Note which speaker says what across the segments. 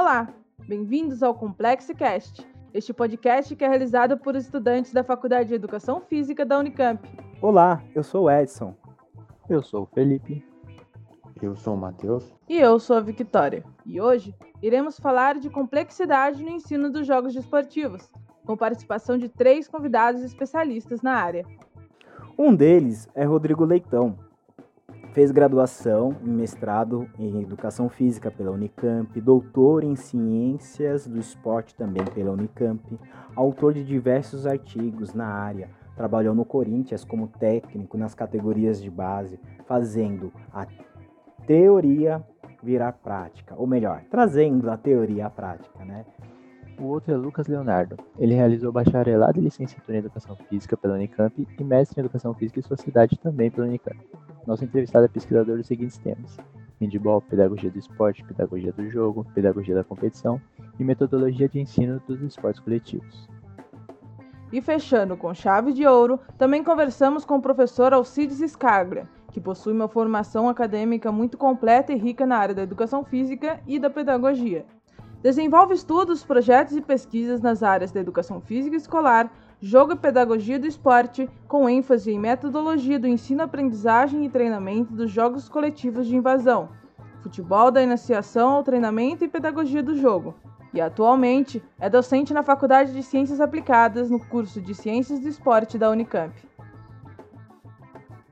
Speaker 1: Olá, bem-vindos ao Complexo Cast, este podcast que é realizado por estudantes da Faculdade de Educação Física da Unicamp.
Speaker 2: Olá, eu sou o Edson.
Speaker 3: Eu sou o Felipe.
Speaker 4: Eu sou o Matheus.
Speaker 1: E eu sou a Victoria. E hoje iremos falar de complexidade no ensino dos jogos desportivos, com participação de três convidados especialistas na área.
Speaker 2: Um deles é Rodrigo Leitão, Fez graduação em mestrado em Educação Física pela Unicamp, doutor em Ciências do Esporte também pela Unicamp, autor de diversos artigos na área, trabalhou no Corinthians como técnico nas categorias de base, fazendo a teoria virar prática, ou melhor, trazendo a teoria à prática, né?
Speaker 3: O outro é Lucas Leonardo. Ele realizou bacharelado e licenciatura em Educação Física pela Unicamp e mestre em Educação Física e Sociedade também pela Unicamp. Nosso entrevistado é pesquisador dos seguintes temas: handball, pedagogia do esporte, pedagogia do jogo, pedagogia da competição e metodologia de ensino dos esportes coletivos.
Speaker 1: E fechando com chave de ouro, também conversamos com o professor Alcides Scaglia, que possui uma formação acadêmica muito completa e rica na área da educação física e da pedagogia. Desenvolve estudos, projetos e pesquisas nas áreas da educação física escolar, jogo e pedagogia do esporte, com ênfase em metodologia do ensino-aprendizagem e treinamento dos jogos coletivos de invasão, futebol da iniciação ao treinamento e pedagogia do jogo. E atualmente é docente na Faculdade de Ciências Aplicadas no curso de Ciências do Esporte da Unicamp.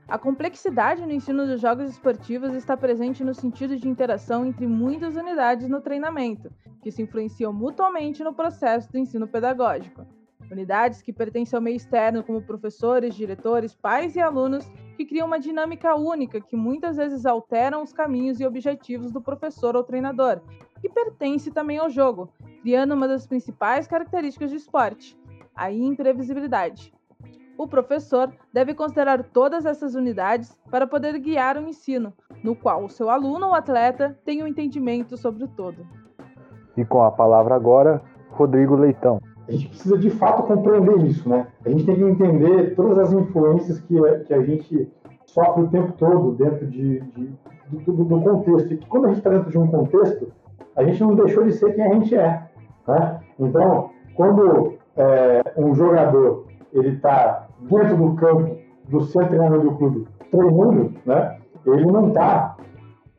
Speaker 1: A complexidade no ensino dos jogos esportivos está presente no sentido de interação entre muitas unidades no treinamento, que se influenciam mutuamente no processo do ensino pedagógico. Unidades que pertencem ao meio externo, como professores, diretores, pais e alunos, que criam uma dinâmica única que muitas vezes alteram os caminhos e objetivos do professor ou treinador, e pertence também ao jogo, criando uma das principais características do esporte, a imprevisibilidade. O professor deve considerar todas essas unidades para poder guiar o ensino, no qual o seu aluno ou atleta tem um entendimento sobre o todo.
Speaker 4: E com a palavra agora, Rodrigo Leitão.
Speaker 5: A gente precisa de fato compreender isso, né? A gente tem que entender todas as influências que, que a gente sofre o tempo todo dentro de, de do, do, contexto. E quando a gente está dentro de um contexto, a gente não deixou de ser quem a gente é. Né? Então, quando é, um jogador ele está dentro do campo do centro treinamento do clube treinando, né? Ele não está,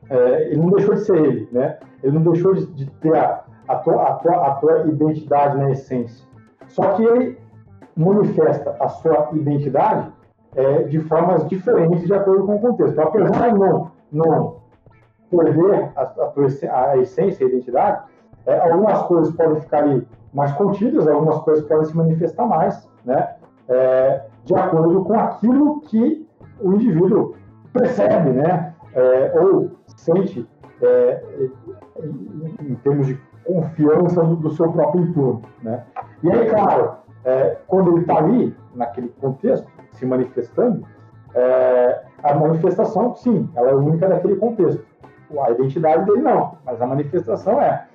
Speaker 5: é, ele não deixou de ser ele, né? Ele não deixou de, de ter a, a, tua, a, tua, a tua identidade na essência. Só que ele manifesta a sua identidade é, de formas diferentes de acordo com o contexto. Então, apesar de não, não perder a, a, a essência, a identidade, é, algumas coisas podem ficar ali mais contidas, algumas coisas podem se manifestar mais, né? é, de acordo com aquilo que o indivíduo percebe, né? É, ou sente é, em, termos de confiança do, do, seu próprio entorno, né? E aí, claro, é, quando ele está ali, naquele contexto, se manifestando, é, a manifestação, sim, ela é única daquele contexto. A identidade dele não, mas a manifestação é.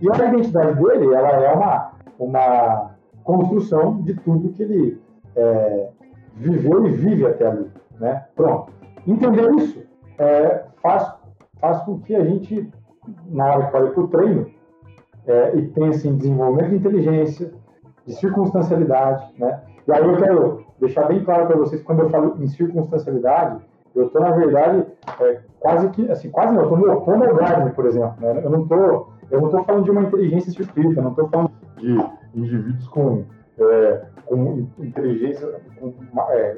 Speaker 5: E a identidade dele, ela é uma, uma construção de tudo que ele é, viveu e vive até ali. Né? Pronto. Entender isso é, faz, faz com que a gente, na hora que olha para o treino, é, e pense em desenvolvimento de inteligência, de circunstancialidade, né? E aí eu quero deixar bem claro para vocês, quando eu falo em circunstancialidade, eu estou, na verdade, é, quase que, assim, quase não, eu estou me opondo por exemplo, né? Eu não estou eu não falando de uma inteligência circuita, não estou falando de indivíduos com é, com inteligência, com, é,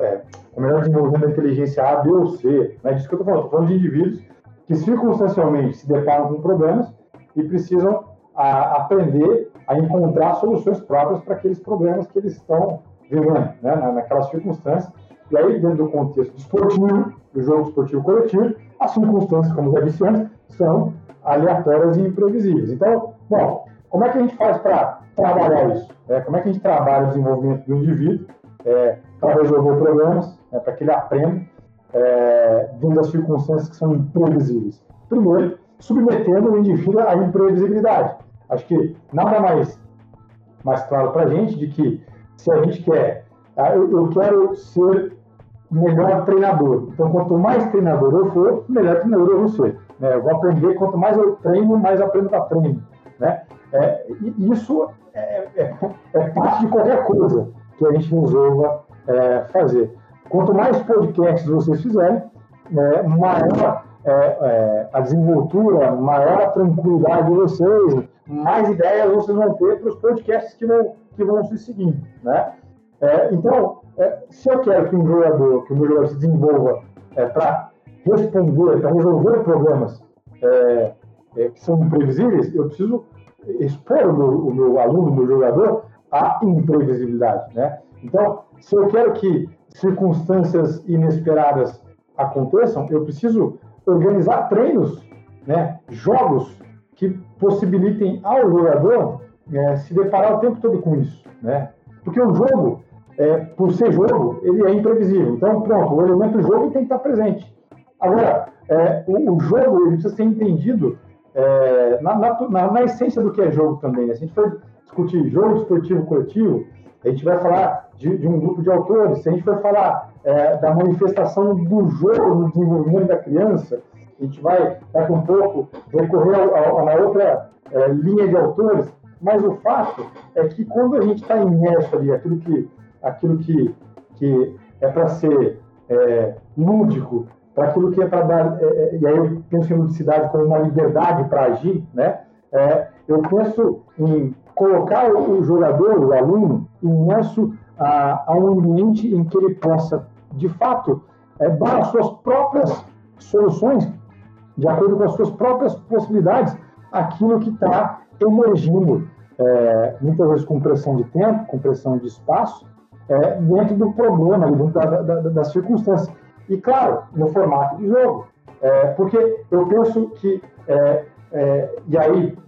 Speaker 5: é, com melhor desenvolvimento da inteligência A, B ou C. Não é disso que eu estou falando. Estou falando de indivíduos que circunstancialmente se deparam com problemas e precisam a, aprender a encontrar soluções próprias para aqueles problemas que eles estão vivendo, né, naquelas circunstâncias. E aí, dentro do contexto esportivo, do jogo esportivo coletivo, as circunstâncias, como já disse antes, são aleatórias e imprevisíveis. Então, bom, como é que a gente faz para trabalhar isso? É, como é que a gente trabalha o desenvolvimento do indivíduo é, para resolver problemas, é, para que ele aprenda é, dentro das circunstâncias que são imprevisíveis? Primeiro, submetendo o indivíduo à imprevisibilidade. Acho que nada mais, mais claro para a gente de que se a gente quer, tá, eu, eu quero ser melhor treinador. Então, quanto mais treinador eu for, melhor treinador eu vou ser. Né? Eu vou aprender, quanto mais eu treino, mais aprendo para treino. Né? É, isso é, é, é, parte de qualquer coisa que a gente resolva é, fazer. Quanto mais podcasts vocês fizerem, né, maior é, é, a desenvoltura, maior a tranquilidade de vocês, mais ideias vocês vão ter para os podcasts que vão, que vão se seguindo. Né? Então, se eu quero que um jogador, que o meu jogador se desenvolva para responder, para resolver problemas que são imprevisíveis, eu preciso expor o meu, o meu aluno, o meu jogador, à imprevisibilidade. Né? Então, se eu quero que circunstâncias inesperadas aconteçam, eu preciso organizar treinos, né, jogos que possibilitem ao jogador é, se deparar o tempo todo com isso, né? Porque o jogo, é, por ser jogo, ele é imprevisível. Então, pronto, o elemento jogo tem que estar presente. Agora, é, o, o, jogo ele precisa ser entendido é, na, na, na, essência do que é jogo também. Né? Se a gente for discutir jogo esportivo coletivo, a gente vai falar de, de um grupo de autores. Se a gente for falar é, da manifestação do jogo no desenvolvimento da criança, a gente vai, daqui um pouco, recorrer a, uma outra é, linha de autores, mas o fato é que quando a gente está imerso ali, aquilo que, aquilo que, que é para ser é, lúdico, para aquilo que é dar, é, é, e aí eu penso em ludicidade como uma liberdade para agir, né? É, eu penso em colocar o, jogador, o aluno, imerso a, a, um ambiente em que ele possa, de fato, é, dar as suas próprias soluções, de acordo com as suas próprias possibilidades, aquilo que está emergindo, é, muitas vezes com pressão de tempo, com pressão de espaço, é, dentro do problema, dentro da, da, das circunstâncias. E, claro, no formato de jogo. É, porque eu penso que, é, é, e aí,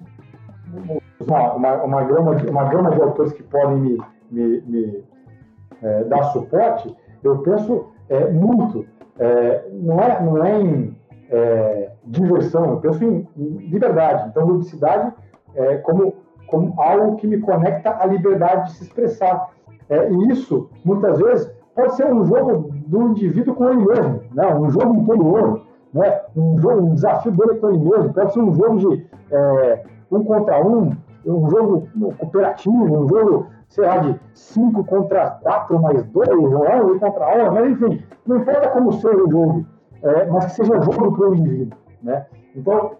Speaker 5: uma, uma, uma, gama, uma gama de autores que podem me, me, me é, dar suporte, eu penso é, muito, é, não, é, não é em diversão, eu penso em, em liberdade. Então, ludicidade como, como algo que me conecta à liberdade de se expressar. E isso, muitas vezes, pode ser um jogo do indivíduo com ele mesmo, né? um jogo interior, né? um, jogo, um desafio dele com ele mesmo, pode ser um jogo de é, um contra um, um jogo cooperativo, um jogo, sei lá, de cinco contra quatro mais dois, ou um contra um, mas enfim, não importa como seja o jogo, é, mas que seja jogo para o indivíduo. Né? Então,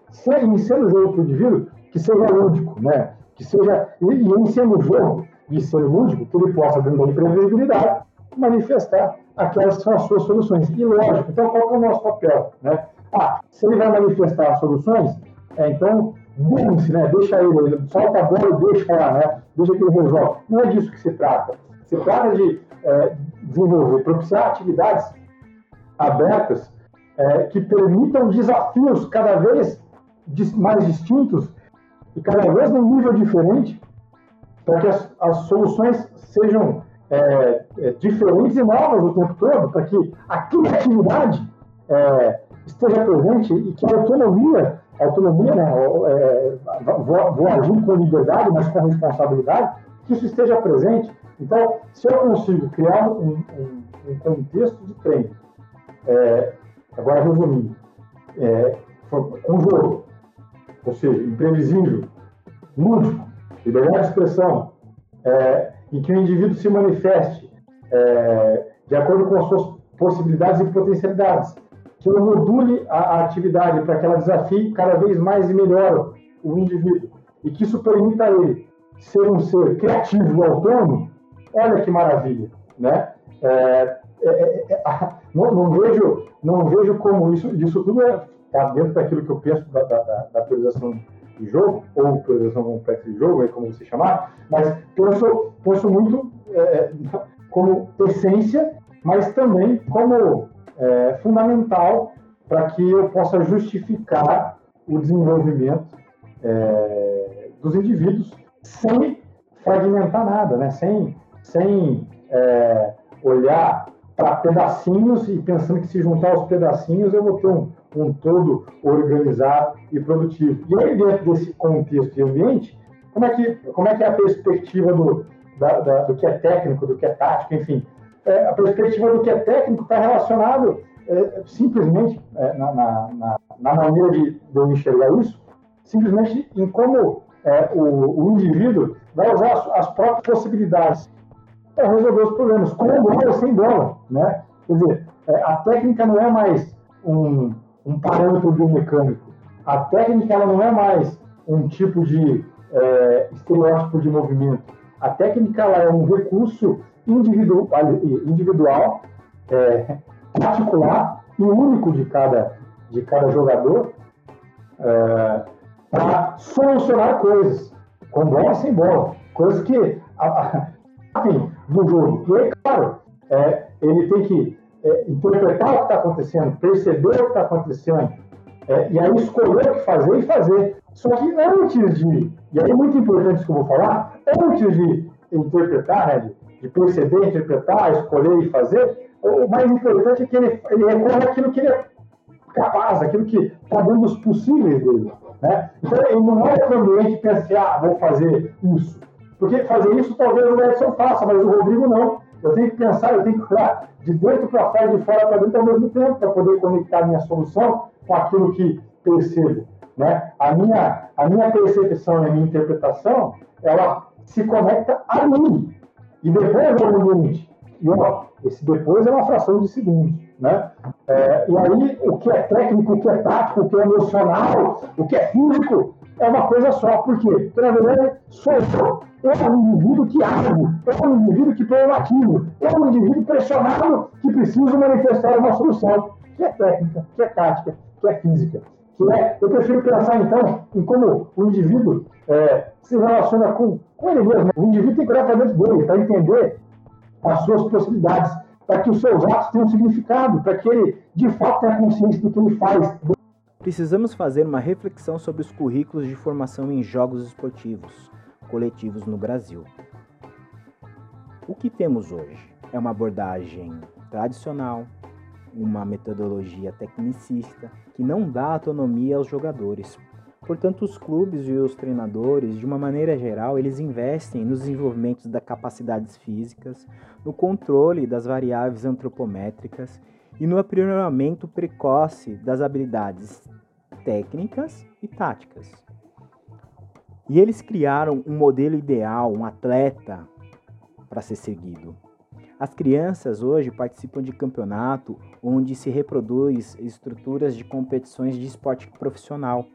Speaker 5: em sendo jogo para o indivíduo, que seja lúdico, né? que seja, e, e em sendo jogo de ser lúdico, que ele possa, dentro da imprevisibilidade, manifestar aquelas que são as suas soluções. E lógico, então qual é o nosso papel? Né? Ah, se ele vai manifestar as soluções, é, então Burse, né? Deixa ele, ele solta a bola e deixa lá, né? Deixa que ele resolve. Não é disso que se trata. Se trata de é, desenvolver, propiciar atividades abertas é, que permitam desafios cada vez mais distintos e cada vez num nível diferente, para que as, as soluções sejam é, é, diferentes e novas o tempo todo, para que a criatividade é, esteja presente e que a autonomia autonomia, né? Vou, vou agir com liberdade, mas com responsabilidade, que isso esteja presente. Então, se eu consigo criar um, um, um contexto de treino, é, agora resumindo, é, com jogo, ou seja, imprevisível, lúdico, liberdade de expressão, é, em que o indivíduo se manifeste é, de acordo com as suas possibilidades e potencialidades, que eu module a, a atividade para que ela desafie cada vez mais e melhor o indivíduo e que isso permita a ele ser um ser criativo e autônomo, olha que maravilha, né? É, é, é, é não, não, vejo, não vejo como isso, isso tudo está dentro daquilo que eu penso da, da, da de jogo, ou priorização complexa de jogo, aí como você chamar, mas penso, penso muito é, como essência, mas também como é, fundamental para que eu possa justificar o desenvolvimento é, dos indivíduos sem fragmentar nada, né? sem, sem é, olhar para pedacinhos e pensando que se juntar os pedacinhos eu vou ter um, um todo organizado e produtivo. E aí, dentro desse contexto e ambiente, como é que, como é, que é a perspectiva do, da, da, do que é técnico, do que é tático, enfim, é, a perspectiva do que é técnico está relacionado é, simplesmente, é, na, na, na, maneira de, de eu enxergar isso, simplesmente em como é, o, o, indivíduo vai usar as, as próprias possibilidades para resolver os problemas, com bola ou sem bola. Né? Quer dizer, é, a técnica não é mais um, um parâmetro biomecânico. A técnica ela não é mais um tipo de é, estereótipo de movimento. A técnica ela é um recurso individual, individual é, particular e único de cada, de cada jogador é, para solucionar coisas, com bola sem bola. Coisas que, enfim, no jogo. E, claro, é, ele tem que é, interpretar o que está acontecendo, perceber o que está acontecendo, é, e aí escolher o que fazer e fazer. Só que antes de, e aí é muito importante isso que eu vou falar, antes de interpretar, né, de, de perceber, interpretar, escolher e fazer, o mais importante é que ele, ele àquilo que ele é capaz, aquilo que está dentro dos possíveis dele. Né? Então, ele não é o ambiente que pensa assim, ah, vou fazer isso. Porque fazer isso talvez o Edson faça, mas o Rodrigo não. Eu tenho que pensar, eu tenho que olhar de dentro para fora, de fora para dentro ao mesmo tempo, para poder conectar a minha solução com aquilo que percebo. Né? A, minha, a minha percepção e a minha interpretação, ela se conecta a mim. E depois ao ambiente. E ó, esse depois é uma fração de segundos. Né? É, e aí, o que é técnico, o que é tático, o que é emocional, o que é físico, é uma coisa só. Porque, na verdade, sou eu. Sou um indivíduo que eu sou um indivíduo que eu sou um indivíduo pressionado que precisa manifestar uma solução, que é técnica, que é tática, que é física. Que é, eu prefiro pensar, então, em como o indivíduo é, se relaciona com, com ele mesmo. O indivíduo tem que olhar para dentro dele, para entender as suas possibilidades, para que os seus atos tenham significado, para que ele, de fato, tenha consciência do que ele faz.
Speaker 2: Precisamos fazer uma reflexão sobre os currículos de formação em jogos esportivos coletivos no Brasil. O que temos hoje é uma abordagem tradicional, uma metodologia tecnicista que não dá autonomia aos jogadores. Portanto, os clubes e os treinadores, de uma maneira geral, eles investem no desenvolvimento das capacidades físicas, no controle das variáveis antropométricas e no aprimoramento precoce das habilidades técnicas e táticas. E eles criaram um modelo ideal, um atleta para ser seguido. As crianças hoje participam de campeonato onde se reproduz estruturas de competições de esporte profissional.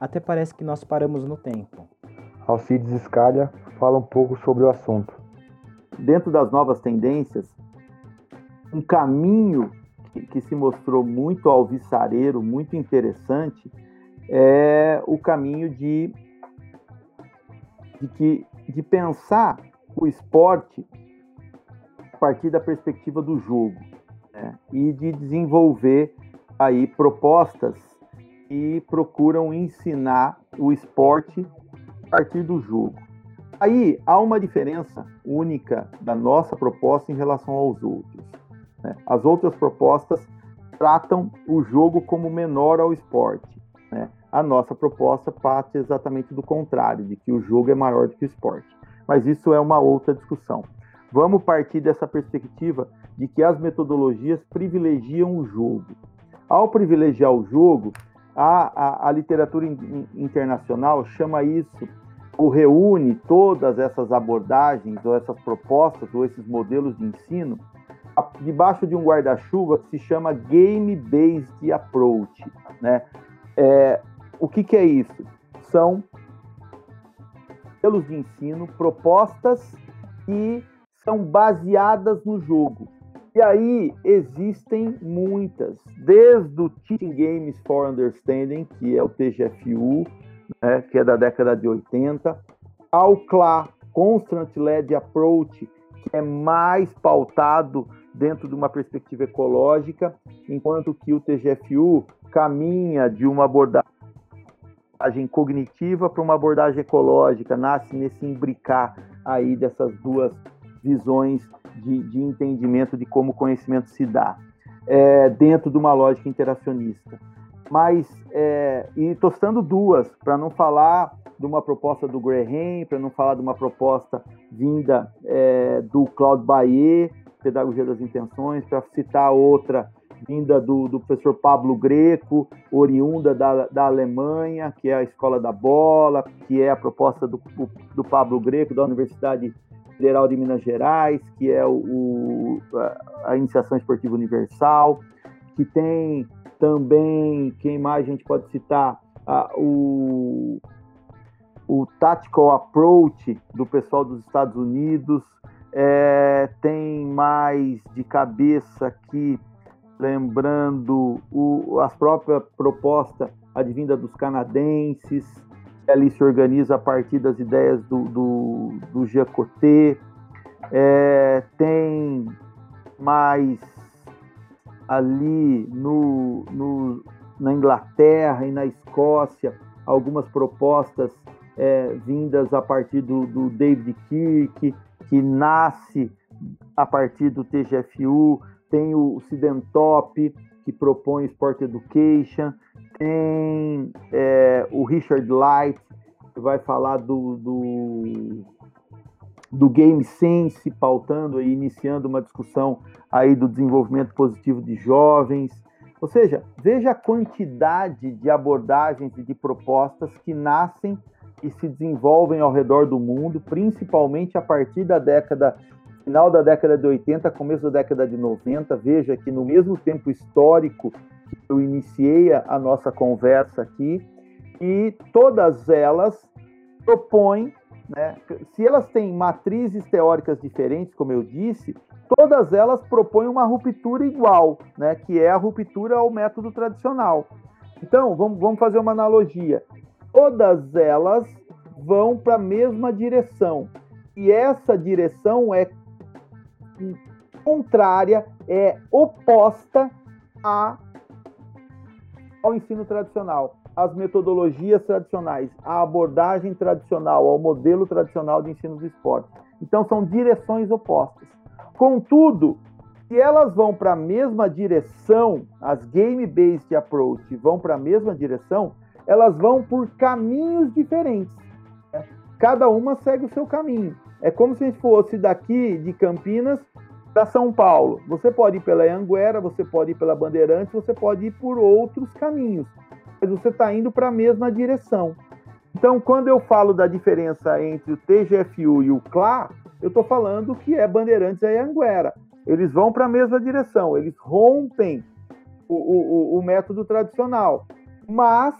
Speaker 2: Até parece que nós paramos no tempo.
Speaker 4: Alcides Scalha fala um pouco sobre o assunto.
Speaker 6: Dentro das novas tendências, um caminho que, se mostrou muito alvissareiro, muito interessante, é o caminho de, de, que, de pensar o esporte a partir da perspectiva do jogo né? e de desenvolver aí propostas que procuram ensinar o esporte a partir do jogo. Aí há uma diferença única da nossa proposta em relação aos outros. Né? As outras propostas tratam o jogo como menor ao esporte. Né? A nossa proposta parte exatamente do contrário, de que o jogo é maior do que o esporte. Mas isso é uma outra discussão. Vamos partir dessa perspectiva de que as metodologias privilegiam o jogo. Ao privilegiar o jogo, a, a, a literatura in, internacional chama isso, ou reúne todas essas abordagens, ou essas propostas, ou esses modelos de ensino debaixo de um guarda-chuva que se chama Game-Based Approach. Né? É, o que, que é isso? São modelos de ensino, propostas que são baseadas no jogo. E aí existem muitas, desde o Teaching Games for Understanding, que é o TGFU, né, que é da década de 80, ao CLA, Constant Led Approach, que é mais pautado dentro de uma perspectiva ecológica, enquanto que o TGFU caminha de uma abordagem cognitiva para uma abordagem ecológica, nasce nesse imbricar aí dessas duas visões de, de entendimento de como o conhecimento se dá, é, dentro de uma lógica interacionista. Mas, é, e estou citando duas, para não falar de uma proposta do Graham, para não falar de uma proposta vinda é, do Claude Baillet, Pedagogia das Intenções, para citar outra vinda do, do professor Pablo Greco, oriunda da, da Alemanha, que é a Escola da Bola, que é a proposta do, do Pablo Greco, da Universidade Federal de Minas Gerais, que é o, a Iniciação Esportiva Universal, que tem também, quem mais a gente pode citar, a, o, o Tactical Approach do pessoal dos Estados Unidos, é, tem mais de cabeça aqui, lembrando o, as próprias propostas advinda dos canadenses, ali se organiza a partir das ideias do, do, do Jacoté. É, tem mais ali no, no, na Inglaterra e na Escócia algumas propostas é, vindas a partir do, do David Kirk, que nasce a partir do TGFU, tem o Sidentop, que propõe Sport Education, tem é, o Richard Light, que vai falar do, do, do Game Sense, pautando e iniciando uma discussão aí do desenvolvimento positivo de jovens. Ou seja, veja a quantidade de abordagens e de propostas que nascem e se desenvolvem ao redor do mundo, principalmente a partir da década final da década de 80, começo da década de 90. Veja que no mesmo tempo histórico que eu iniciei a nossa conversa aqui, e todas elas propõem, né, se elas têm matrizes teóricas diferentes, como eu disse, todas elas propõem uma ruptura igual, né, que é a ruptura ao método tradicional. Então, vamos, vamos fazer uma analogia todas elas vão para a mesma direção. E essa direção é contrária, é oposta a, ao ensino tradicional, às metodologias tradicionais, à abordagem tradicional, ao modelo tradicional de ensino do esporte. Então são direções opostas. Contudo, se elas vão para a mesma direção, as game-based approach vão para a mesma direção, elas vão por caminhos diferentes. Né? Cada uma segue o seu caminho. É como se a gente fosse daqui de Campinas para São Paulo. Você pode ir pela Anguera, você pode ir pela Bandeirantes, você pode ir por outros caminhos, mas você está indo para a mesma direção. Então, quando eu falo da diferença entre o TGFU e o CLA, eu estou falando que é Bandeirantes e Anguera. Eles vão para a mesma direção, eles rompem o, o, o método tradicional, mas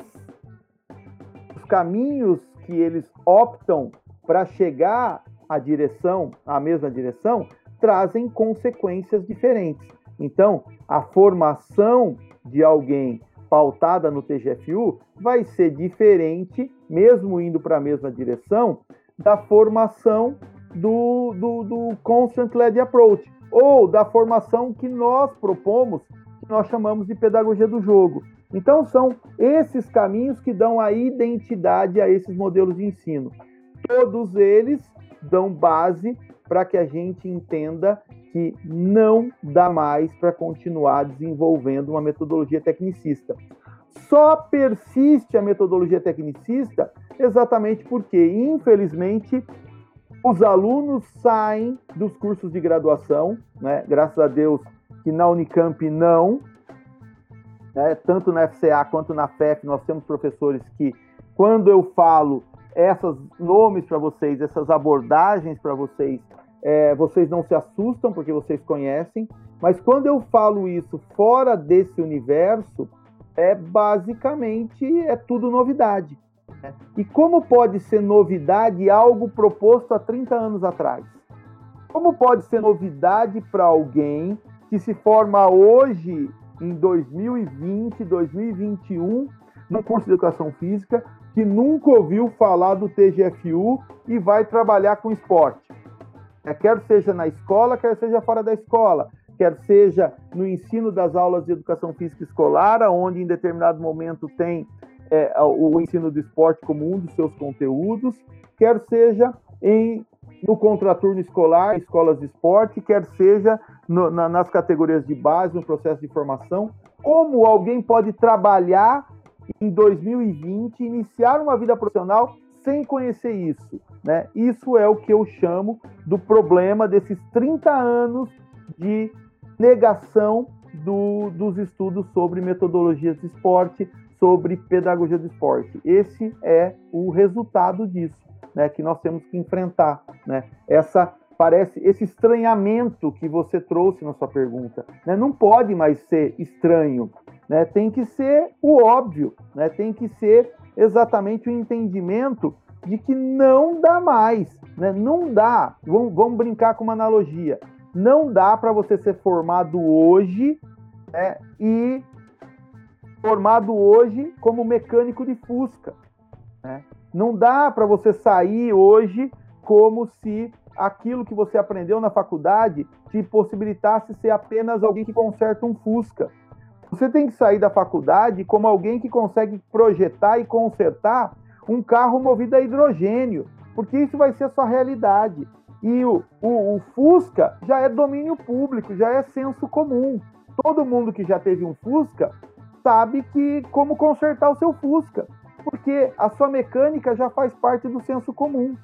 Speaker 6: caminhos que eles optam para chegar à direção, à mesma direção, trazem consequências diferentes. Então, a formação de alguém pautada no TGFU vai ser diferente, mesmo indo para a mesma direção, da formação do, do, do Constant Led Approach, ou da formação que nós propomos, que nós chamamos de pedagogia do jogo. Então, são esses caminhos que dão a identidade a esses modelos de ensino. Todos eles dão base para que a gente entenda que não dá mais para continuar desenvolvendo uma metodologia tecnicista. Só persiste a metodologia tecnicista exatamente porque, infelizmente, os alunos saem dos cursos de graduação, né? graças a Deus que na Unicamp não, né? tanto na FCA quanto na FEF, nós temos professores que, quando eu falo esses nomes para vocês, essas abordagens para vocês, é, vocês não se assustam porque vocês conhecem, mas quando eu falo isso fora desse universo, é basicamente é tudo novidade. Né? E como pode ser novidade algo proposto há 30 anos atrás? Como pode ser novidade para alguém que se forma hoje em 2020, 2021, no curso de educação física, que nunca ouviu falar do TGFU e vai trabalhar com esporte. É, quer seja na escola, quer seja fora da escola, quer seja no ensino das aulas de educação física escolar, onde em determinado momento tem é, o ensino do esporte como um dos seus conteúdos, quer seja em no contraturno escolar, escolas de esporte, quer seja no, na, nas categorias de base, no processo de formação. Como alguém pode trabalhar em 2020, iniciar uma vida profissional sem conhecer isso? Né? Isso é o que eu chamo do problema desses 30 anos de negação do, dos estudos sobre metodologias de esporte, sobre pedagogia do esporte. Esse é o resultado disso, né, que nós temos que enfrentar, né? Essa parece esse estranhamento que você trouxe na sua pergunta, né? Não pode mais ser estranho, né? Tem que ser o óbvio, né? Tem que ser exatamente o entendimento de que não dá mais, né? Não dá. Vamos, vamos brincar com uma analogia. Não dá para você ser formado hoje né, e formado hoje como mecânico de Fusca. Né? Não dá para você sair hoje como se aquilo que você aprendeu na faculdade te possibilitasse ser apenas alguém que conserta um Fusca. Você tem que sair da faculdade como alguém que consegue projetar e consertar um carro movido a hidrogênio, porque isso vai ser a sua realidade. E o, o, o Fusca já é domínio público, já é senso comum. Todo mundo que já teve um Fusca sabe que como consertar o seu Fusca, porque a sua mecânica já faz parte do senso comum.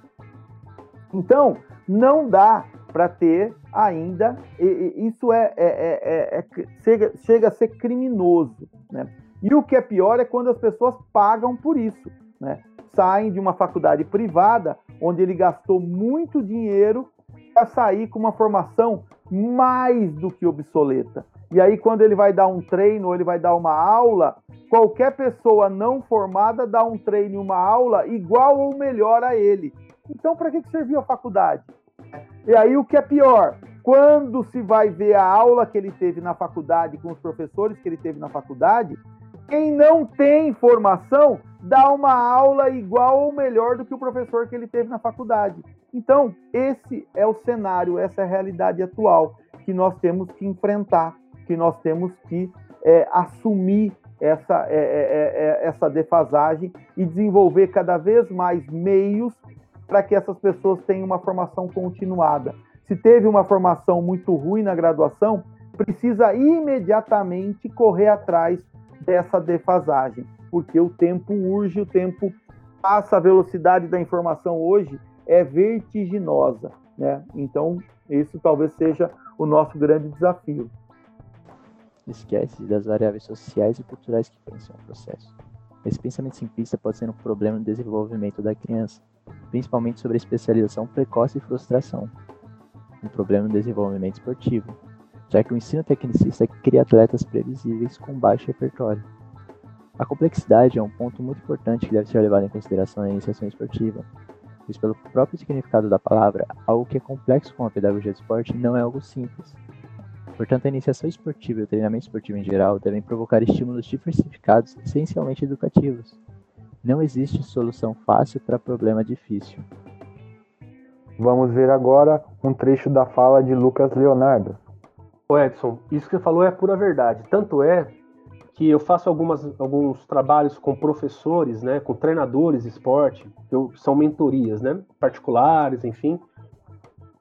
Speaker 6: Então, não dá para ter ainda, isso é, é, é, é, chega, chega a ser criminoso. Né? E o que é pior é quando as pessoas pagam por isso. Né? Saem de uma faculdade privada, onde ele gastou muito dinheiro para sair com uma formação mais do que obsoleta. E aí, quando ele vai dar um treino, ou ele vai dar uma aula, qualquer pessoa não formada dá um treino e uma aula igual ou melhor a ele. Então, para que serviu a faculdade? E aí, o que é pior? Quando se vai ver a aula que ele teve na faculdade, com os professores que ele teve na faculdade, quem não tem formação dá uma aula igual ou melhor do que o professor que ele teve na faculdade. Então, esse é o cenário, essa é a realidade atual que nós temos que enfrentar, que nós temos que é, assumir essa, é, é, é essa defasagem e desenvolver cada vez mais meios para que essas pessoas tenham uma formação continuada. Se teve uma formação muito ruim na graduação, precisa imediatamente correr atrás dessa defasagem, porque o tempo urge, o tempo passa, a velocidade da informação hoje é vertiginosa, né? Então, isso talvez seja o nosso grande desafio.
Speaker 3: Esquece das variáveis sociais e culturais que influenciam o processo. Esse pensamento simplista pode ser um problema no desenvolvimento da criança, principalmente sobre especialização precoce e frustração. Um problema no desenvolvimento esportivo, já que o ensino tecnicista cria atletas previsíveis com baixo repertório. A complexidade é um ponto muito importante que deve ser levado em consideração na iniciação esportiva, pois, pelo próprio significado da palavra, algo que é complexo com a pedagogia do esporte não é algo simples. Portanto, a iniciação esportiva e o treinamento esportivo em geral devem provocar estímulos diversificados, essencialmente educativos. Não existe solução fácil para problema difícil.
Speaker 4: Vamos ver agora um trecho da fala de Lucas Leonardo,
Speaker 7: Ô Edson, isso que você falou é pura verdade. Tanto é que eu faço algumas, alguns trabalhos com professores, né, com treinadores de esporte, eu, são mentorias, né, particulares, enfim.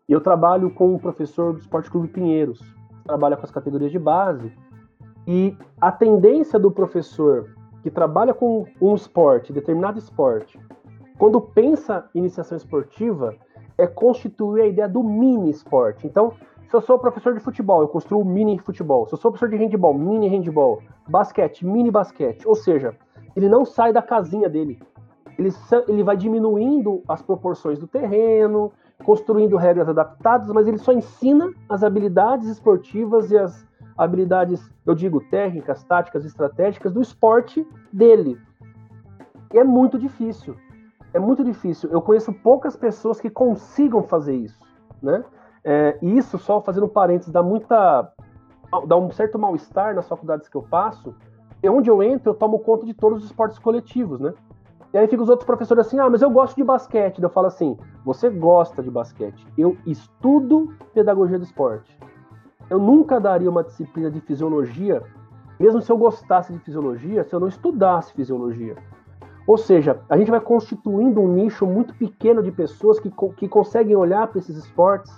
Speaker 7: E eu trabalho com um professor do Esporte Clube Pinheiros, trabalha com as categorias de base. E a tendência do professor que trabalha com um esporte, determinado esporte, quando pensa iniciação esportiva, é constituir a ideia do mini esporte. Então, se eu sou professor de futebol, eu construo mini futebol. Se eu sou professor de handball, mini handball. Basquete, mini basquete. Ou seja, ele não sai da casinha dele. Ele, ele vai diminuindo as proporções do terreno, construindo regras adaptadas, mas ele só ensina as habilidades esportivas e as habilidades, eu digo, técnicas, táticas, estratégicas do esporte dele. E é muito difícil. É muito difícil. Eu conheço poucas pessoas que consigam fazer isso, né? É, e isso, só fazendo parênteses, dá muita. dá um certo mal-estar nas faculdades que eu faço. E onde eu entro, eu tomo conta de todos os esportes coletivos, né? E aí fica os outros professores assim, ah, mas eu gosto de basquete. Eu falo assim, você gosta de basquete. Eu estudo pedagogia do esporte. Eu nunca daria uma disciplina de fisiologia, mesmo se eu gostasse de fisiologia, se eu não estudasse fisiologia. Ou seja, a gente vai constituindo um nicho muito pequeno de pessoas que, que conseguem olhar para esses esportes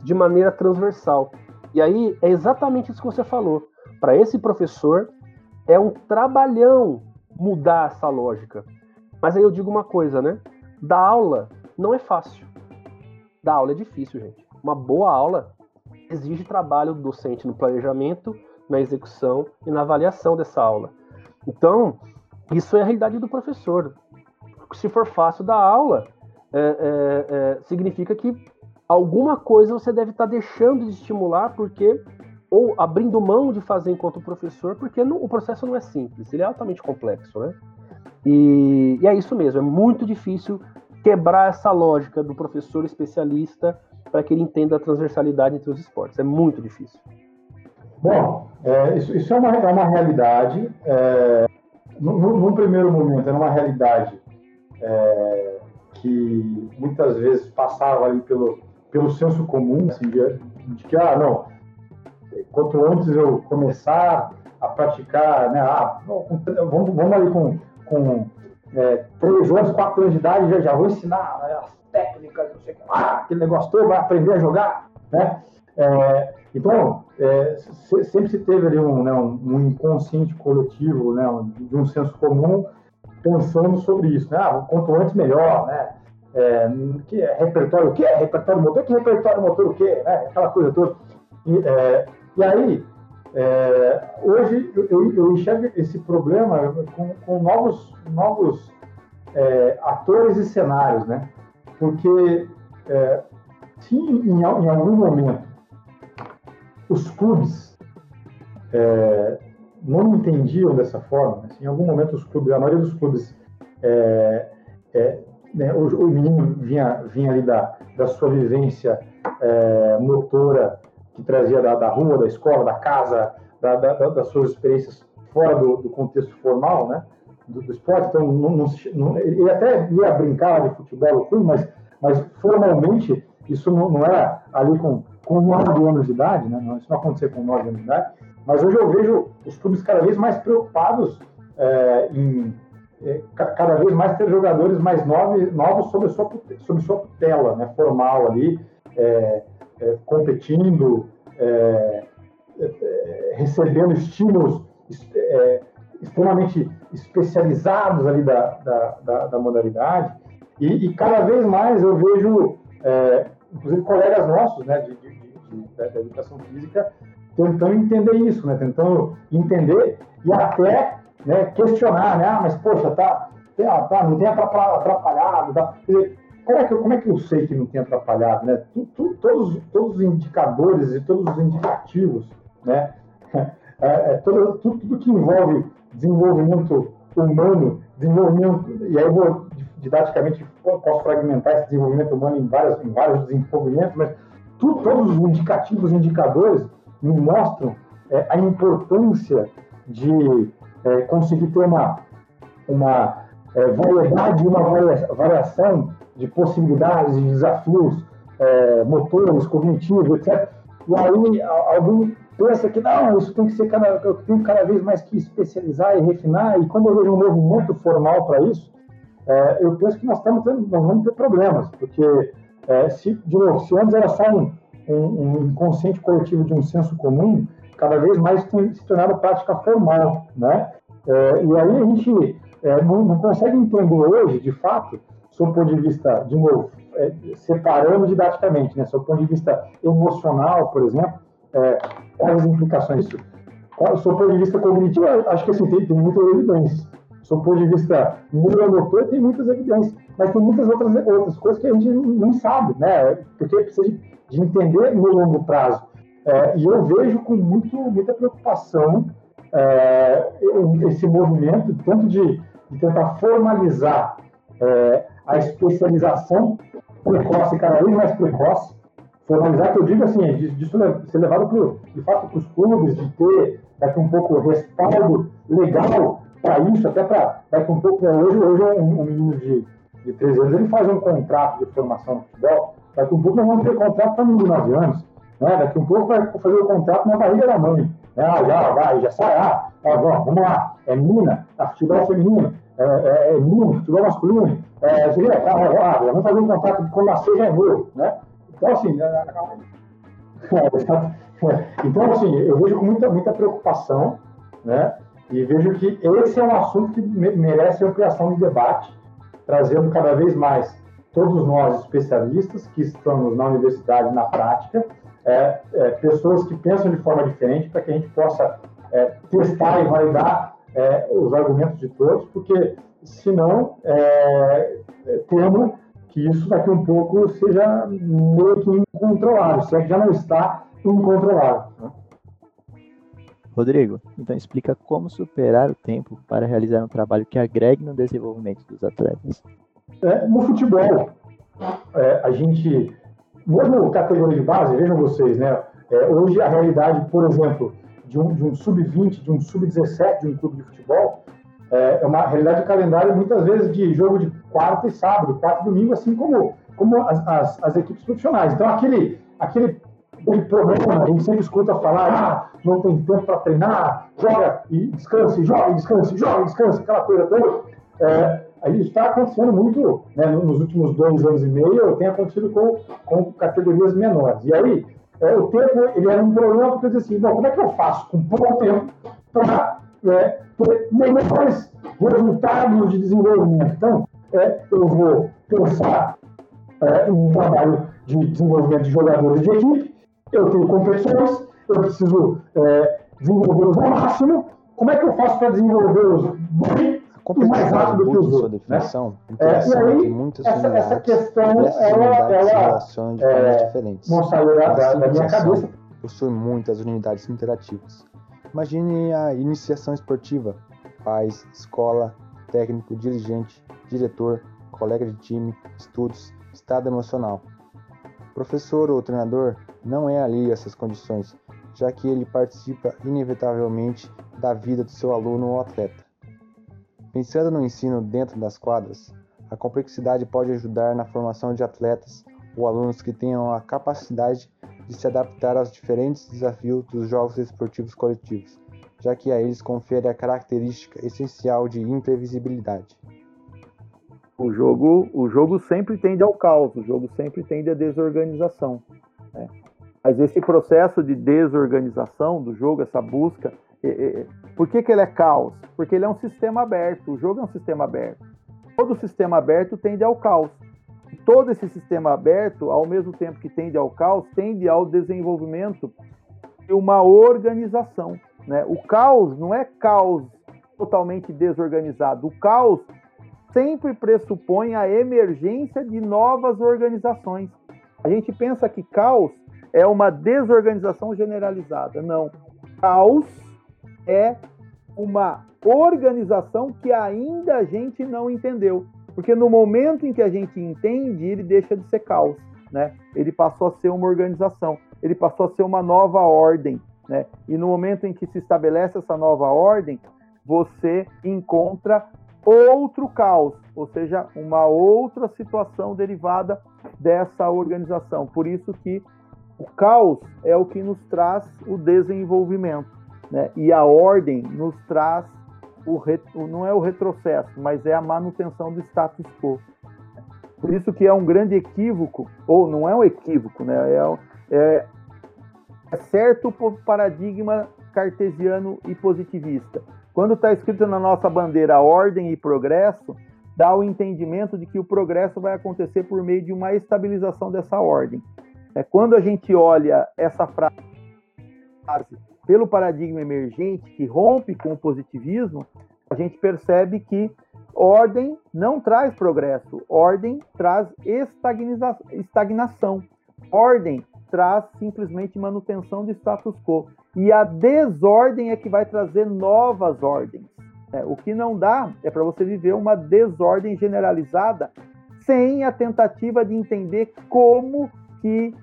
Speaker 7: de maneira transversal. E aí é exatamente isso que você falou. Para esse professor, é um trabalhão mudar essa lógica. Mas aí eu digo uma coisa, né? Da aula não é fácil. Da aula é difícil, gente. Uma boa aula exige trabalho do docente no planejamento, na execução e na avaliação dessa aula. Então, isso é a realidade do professor. Se for fácil da aula, é, é, é, significa que alguma coisa você deve estar deixando de estimular, porque ou abrindo mão de fazer enquanto professor, porque não, o processo não é simples, ele é altamente complexo, né? E, e, é isso mesmo, é muito difícil quebrar essa lógica do professor especialista para que ele entenda a transversalidade entre os esportes. É muito difícil.
Speaker 5: Bom, é, isso, isso, é, uma, é uma realidade. É, num, primeiro momento, era uma realidade é, que muitas vezes passava ali pelo, pelo senso comum, assim, de, de, que, ah, não, quanto antes eu começar a praticar, né, ah, vamos, vamos ali com, com é, três anos, quatro anos de idade, já, já vou ensinar as técnicas, não sei o que, aquele negócio todo, vai aprender a jogar, né? É, então, é, sempre se teve ali um, né, um, inconsciente coletivo, né, um, de um senso comum, pensando sobre isso, né? Ah, quanto antes melhor, né? É, que é repertório o quê? Repertório motor? Que repertório motor o quê? Né? Aquela coisa toda. E, é, e aí, é, hoje eu, eu, enxergo esse problema com, com novos, novos é, atores e cenários, né? Porque é, se em, em, algum momento os clubes é, não entendiam dessa forma, né? em algum momento os clubes, a maioria dos clubes, é, é, né, o, o, menino vinha, vinha ali da, da sua vivência motora que trazia da, da rua, da escola, da casa, da, da, das suas experiências fora do, do contexto formal, né? Do, do esporte. Então, não, não, não, ele até ia brincar de futebol, mas, mas formalmente isso não, não era ali com, com 9 anos de idade, né? Isso não acontecia com 9 anos de idade. Mas hoje eu vejo os clubes cada vez mais preocupados é, em é, cada vez mais ter jogadores mais novos, novos sob sua, sob sua tutela, né? Formal ali. É, competindo, recebendo estímulos extremamente especializados ali da, da, da, da modalidade. E, e, cada vez mais eu vejo, é, inclusive colegas nossos né, de, de, de, da educação física, tentando entender isso, né, tentando entender e até né, questionar, né, ah, mas poxa, tá, tá, não tem atrapalhado, tá? Dizer, como é, que, como é que eu sei que não tem atrapalhado? Né? Tu, tu, todos, todos os indicadores e todos os indicativos, né? É, é, tudo, tudo que envolve desenvolvimento humano, desenvolvimento, e aí eu vou didaticamente posso fragmentar esse desenvolvimento humano em, várias, em vários desenvolvimentos, mas tu, todos os indicativos, indicadores me mostram é, a importância de é, conseguir ter uma, uma é, variedade, uma variação de possibilidades, de desafios é, motores, cognitivos, etc. E aí alguém pensa que não, isso tem que ser cada, eu tenho cada vez mais que especializar e refinar, e quando eu vejo um movimento formal para isso, é, eu penso que nós, estamos tendo, nós vamos ter problemas, porque, é, se, de novo, se antes era só um, um, um inconsciente coletivo de um senso comum, cada vez mais tem se tornado prática formal, né? É, e aí a gente é, não, não, consegue entender hoje, de fato, sob o ponto de vista, de novo, é, separando didaticamente, né, sob o ponto de vista emocional, por exemplo, é, quais as implicações disso? Sob o ponto de vista cognitivo, acho que assim, tem, tem muitas evidências. Sob o ponto de vista neuromotor, tem muitas evidências. Mas tem muitas outras, outras coisas que a gente não sabe, né? Porque precisa de entender no longo prazo. É, e eu vejo com muito, muita preocupação é, esse movimento, tanto de, de tentar formalizar é, a especialização precoce, cada vez mais precoce, formalizar, que eu digo assim, de, de ser levado pro, de fato para os clubes, de ter daqui um pouco respaldo legal para isso, até para daqui um pouco, hoje, hoje um, um menino de, de 13 anos, ele faz um contrato de formação no futebol, daqui um pouco nós vamos ter contrato para menino de 9 anos, né? daqui um pouco vai fazer o contrato na barriga da mãe, ah, já vai, já sai, ah, ah vamos lá, é mina, a futebol feminino, é, é, é menino, futebol masculino, é, seria, tá, ah, vamos fazer um contrato de quando nascer já é meu, né? Então, assim, é, é, então, assim, eu vejo com muita, muita preocupação, né? E vejo que esse é um assunto que merece ampliação de debate, trazendo cada vez mais todos nós especialistas que estamos na universidade na prática, é, é, pessoas que pensam de forma diferente para que a gente possa é, testar e validar é, os argumentos de todos, porque senão é, que isso daqui a um pouco seja meio que incontrolável, se é que já não está incontrolável. Né?
Speaker 3: Rodrigo, então explica como superar o tempo para realizar um trabalho que agregue no desenvolvimento dos atletas.
Speaker 5: É, no futebol, é, a gente, mesmo categoria de base, vejam vocês, né? É, hoje a realidade, por exemplo, de um, de um sub-20, de um sub-17 de um clube de futebol, é, é uma realidade de calendário muitas vezes de jogo de quarta e sábado, quarta e domingo, assim como, como as, as, as equipes profissionais. Então, aquele, aquele, problema, a gente sempre escuta falar, ah, não tem tempo para treinar, joga e descanse, joga e descanse, joga e descanse, aquela coisa toda. É, isso está acontecendo muito né, nos últimos dois anos e meio, tem acontecido com, com categorias menores. E aí, é, o tempo ele era um problema porque eu disse assim, bom, como é que eu faço com pouco tempo para é, ter melhores resultados de desenvolvimento? Então, é, eu vou pensar é, um trabalho de desenvolvimento de jogadores de equipe, eu tenho competições, eu preciso é, desenvolvê-los ao máximo. Como é que eu faço para desenvolvê-los bem
Speaker 8: complexidade muito sua né? definição, né? é, aí,
Speaker 5: muitas essa, essa questão, ela, ela,
Speaker 8: de
Speaker 5: é,
Speaker 8: diferentes.
Speaker 5: Da, da, da minha cabeça.
Speaker 8: possui muitas unidades interativas. Imagine a iniciação esportiva, pais, escola, técnico, dirigente, diretor, colega de time, estudos, estado emocional. Professor ou treinador não é ali essas condições, já que ele participa inevitavelmente da vida do seu aluno ou atleta. Pensando no ensino dentro das quadras, a complexidade pode ajudar na formação de atletas ou alunos que tenham a capacidade de se adaptar aos diferentes desafios dos jogos esportivos coletivos, já que a eles confere a característica essencial de imprevisibilidade.
Speaker 6: O jogo, o jogo sempre tende ao caos, o jogo sempre tende à desorganização. Né? Mas esse processo de desorganização do jogo, essa busca, por que, que ele é caos? Porque ele é um sistema aberto. O jogo é um sistema aberto. Todo sistema aberto tende ao caos. Todo esse sistema aberto, ao mesmo tempo que tende ao caos, tende ao desenvolvimento de uma organização. Né? O caos não é caos totalmente desorganizado. O caos sempre pressupõe a emergência de novas organizações. A gente pensa que caos é uma desorganização generalizada. Não. Caos é uma organização que ainda a gente não entendeu. Porque no momento em que a gente entende, ele deixa de ser caos, né? Ele passou a ser uma organização, ele passou a ser uma nova ordem, né? E no momento em que se estabelece essa nova ordem, você encontra outro caos, ou seja, uma outra situação derivada dessa organização. Por isso que o caos é o que nos traz o desenvolvimento. Né? E a ordem nos traz o não é o retrocesso, mas é a manutenção do status quo. Por isso que é um grande equívoco, ou não é um equívoco, né? é, é certo o paradigma cartesiano e positivista. Quando está escrito na nossa bandeira ordem e progresso, dá o entendimento de que o progresso vai acontecer por meio de uma estabilização dessa ordem. É quando a gente olha essa frase pelo paradigma emergente que rompe com o positivismo, a gente percebe que ordem não traz progresso, ordem traz estagnação, ordem traz simplesmente manutenção do status quo. E a desordem é que vai trazer novas ordens. É, o que não dá é para você viver uma desordem generalizada sem a tentativa de entender como que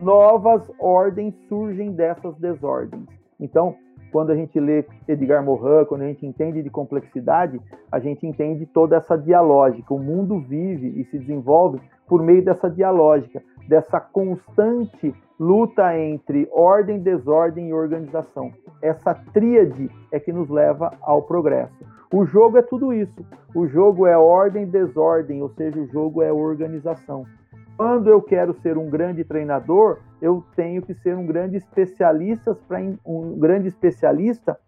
Speaker 6: novas ordens surgem dessas desordens. Então, quando a gente lê Edgar Morin, quando a gente entende de complexidade, a gente entende toda essa dialógica. O mundo vive e se desenvolve por meio dessa dialógica, dessa constante luta entre ordem, desordem e organização. Essa tríade é que nos leva ao progresso. O jogo é tudo isso. O jogo é ordem, desordem, ou seja, o jogo é organização. Quando eu quero ser um grande treinador, eu tenho que ser um grande especialista para um grande especialista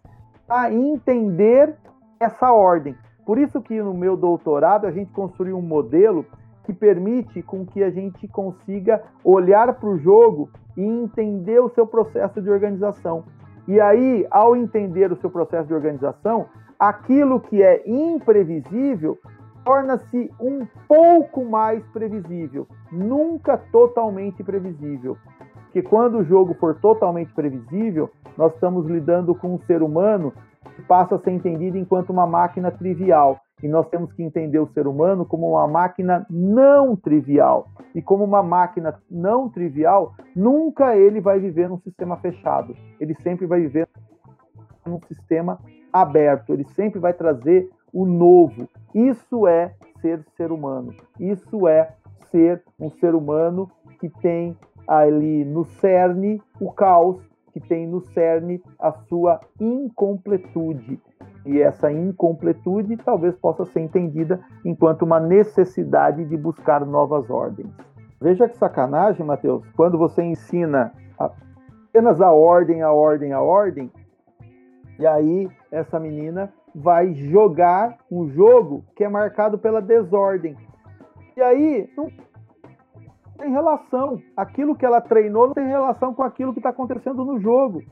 Speaker 6: a entender essa ordem. Por isso que no meu doutorado a gente construiu um modelo que permite com que a gente consiga olhar para o jogo e entender o seu processo de organização. E aí, ao entender o seu processo de organização, aquilo que é imprevisível torna-se um pouco mais previsível, nunca totalmente previsível. Porque quando o jogo for totalmente previsível, nós estamos lidando com um ser humano que passa a ser entendido enquanto uma máquina trivial. E nós temos que entender o ser humano como uma máquina não trivial. E como uma máquina não trivial, nunca ele vai viver num sistema fechado. Ele sempre vai viver num sistema aberto. Ele sempre vai trazer o novo. Isso é ser ser humano. Isso é ser um ser humano que tem ali no cerne o caos, que tem no cerne a sua incompletude. E essa incompletude talvez possa ser entendida enquanto uma necessidade de buscar novas ordens. Veja que sacanagem, Mateus, quando você ensina apenas a ordem, a ordem, a ordem, e aí essa menina vai jogar um jogo que é marcado pela desordem. E aí não tem relação. Aquilo que ela treinou não tem relação com aquilo que está acontecendo no jogo.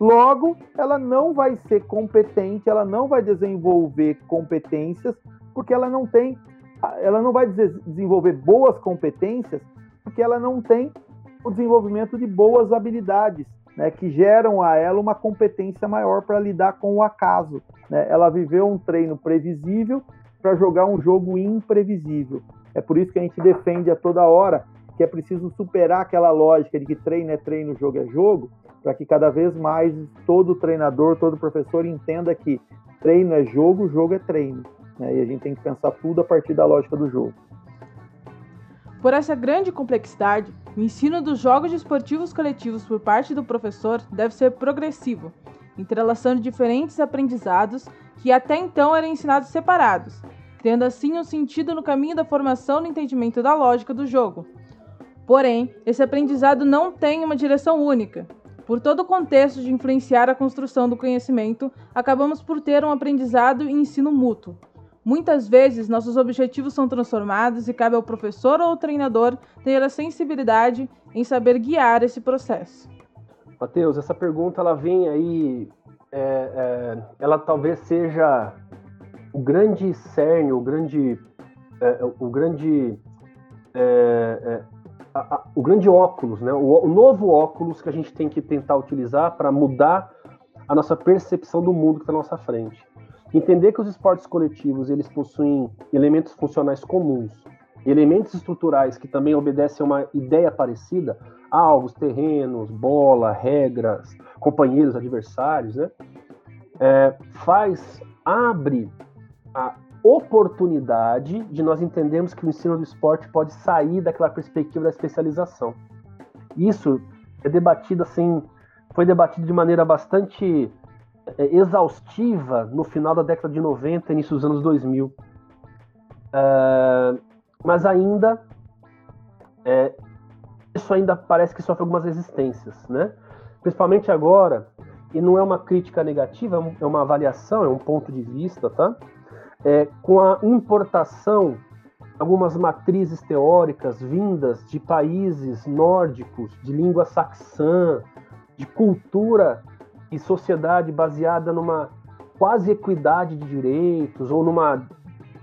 Speaker 6: Logo, ela não vai ser competente, ela não vai desenvolver competências, porque ela não tem, ela não vai desenvolver boas competências, porque ela não tem o desenvolvimento de boas habilidades né, que geram a ela uma competência maior para lidar com o acaso. Né? Ela viveu um treino previsível para jogar um jogo imprevisível. É por isso que a gente defende a toda hora que é preciso superar aquela lógica de que treino é treino, jogo é jogo, para que cada vez mais todo treinador, todo professor entenda que treino é jogo, jogo é treino. Né? E a gente tem que pensar tudo a partir da lógica do jogo.
Speaker 1: Por essa grande complexidade, o ensino dos jogos esportivos coletivos por parte do professor deve ser progressivo, entrelaçando diferentes aprendizados que até então eram ensinados separados, criando assim um sentido no caminho da formação no entendimento da lógica do jogo. Porém, esse aprendizado não tem uma direção única. Por todo o contexto de influenciar a construção do conhecimento, acabamos por ter um aprendizado e ensino mútuo, Muitas vezes, nossos objetivos são transformados e cabe ao professor ou treinador ter a sensibilidade em saber guiar esse processo.
Speaker 7: Matheus, essa pergunta ela vem aí, é, é, ela talvez seja o grande cerne, o grande, é, o grande, é, é, a, a, o grande óculos, né? O, o novo óculos que a gente tem que tentar utilizar para mudar a nossa percepção do mundo que está à nossa frente. Entender que os esportes coletivos eles possuem elementos funcionais comuns, elementos estruturais que também obedecem a uma ideia parecida, alvos, terrenos, bola, regras, companheiros, adversários, né? É, faz, abre a oportunidade de nós entendermos que o ensino do esporte pode sair daquela perspectiva da especialização. Isso é debatido assim, foi debatido de maneira bastante é, exaustiva no final da década de 90, início dos anos 2000. É, mas ainda, é, isso ainda parece que sofre algumas resistências, né? Principalmente agora, e não é uma crítica negativa, é uma avaliação, é um ponto de vista, tá? É, com a importação algumas matrizes teóricas vindas de países nórdicos, de língua saxã, de cultura e sociedade baseada numa quase equidade de direitos ou numa